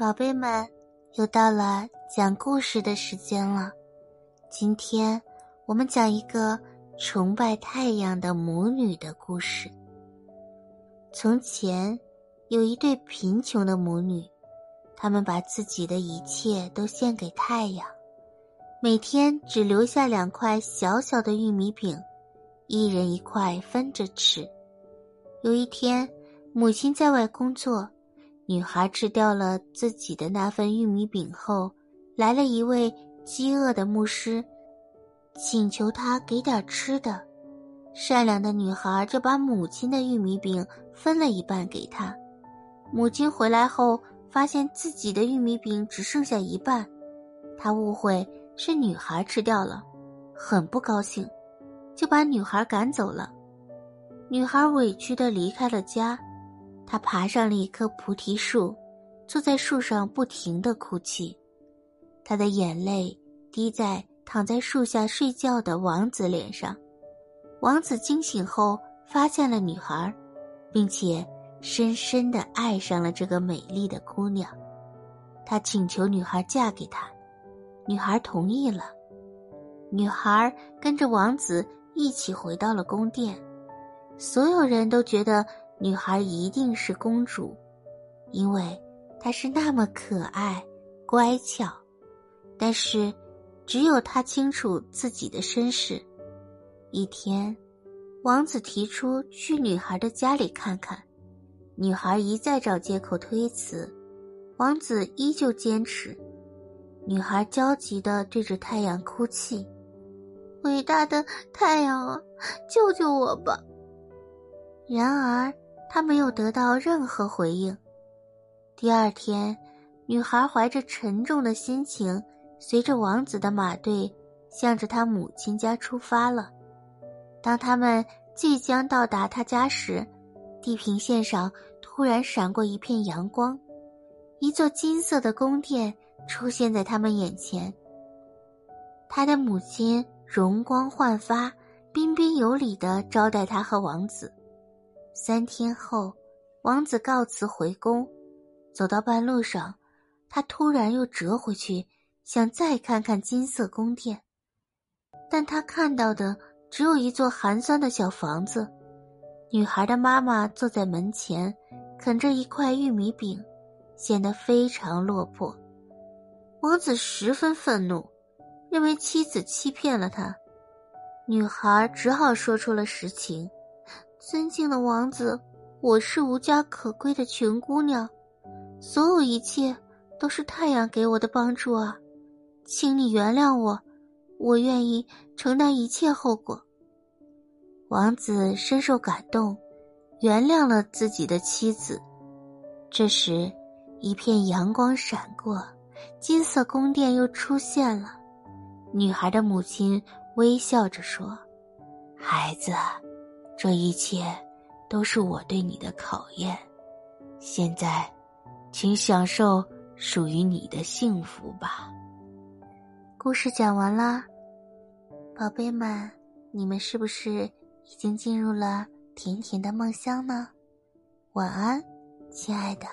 宝贝们，又到了讲故事的时间了。今天我们讲一个崇拜太阳的母女的故事。从前有一对贫穷的母女，她们把自己的一切都献给太阳，每天只留下两块小小的玉米饼，一人一块分着吃。有一天，母亲在外工作。女孩吃掉了自己的那份玉米饼后，来了一位饥饿的牧师，请求他给点吃的。善良的女孩就把母亲的玉米饼分了一半给他。母亲回来后，发现自己的玉米饼只剩下一半，她误会是女孩吃掉了，很不高兴，就把女孩赶走了。女孩委屈的离开了家。他爬上了一棵菩提树，坐在树上不停的哭泣，他的眼泪滴在躺在树下睡觉的王子脸上。王子惊醒后发现了女孩，并且深深的爱上了这个美丽的姑娘。他请求女孩嫁给他，女孩同意了。女孩跟着王子一起回到了宫殿，所有人都觉得。女孩一定是公主，因为她是那么可爱、乖巧。但是，只有她清楚自己的身世。一天，王子提出去女孩的家里看看，女孩一再找借口推辞，王子依旧坚持。女孩焦急的对着太阳哭泣：“伟大的太阳啊，救救我吧！”然而。他没有得到任何回应。第二天，女孩怀着沉重的心情，随着王子的马队，向着他母亲家出发了。当他们即将到达他家时，地平线上突然闪过一片阳光，一座金色的宫殿出现在他们眼前。他的母亲容光焕发，彬彬有礼的招待他和王子。三天后，王子告辞回宫，走到半路上，他突然又折回去，想再看看金色宫殿，但他看到的只有一座寒酸的小房子。女孩的妈妈坐在门前，啃着一块玉米饼，显得非常落魄。王子十分愤怒，认为妻子欺骗了他。女孩只好说出了实情。尊敬的王子，我是无家可归的穷姑娘，所有一切都是太阳给我的帮助啊，请你原谅我，我愿意承担一切后果。王子深受感动，原谅了自己的妻子。这时，一片阳光闪过，金色宫殿又出现了。女孩的母亲微笑着说：“孩子。”这一切都是我对你的考验，现在，请享受属于你的幸福吧。故事讲完啦，宝贝们，你们是不是已经进入了甜甜的梦乡呢？晚安，亲爱的。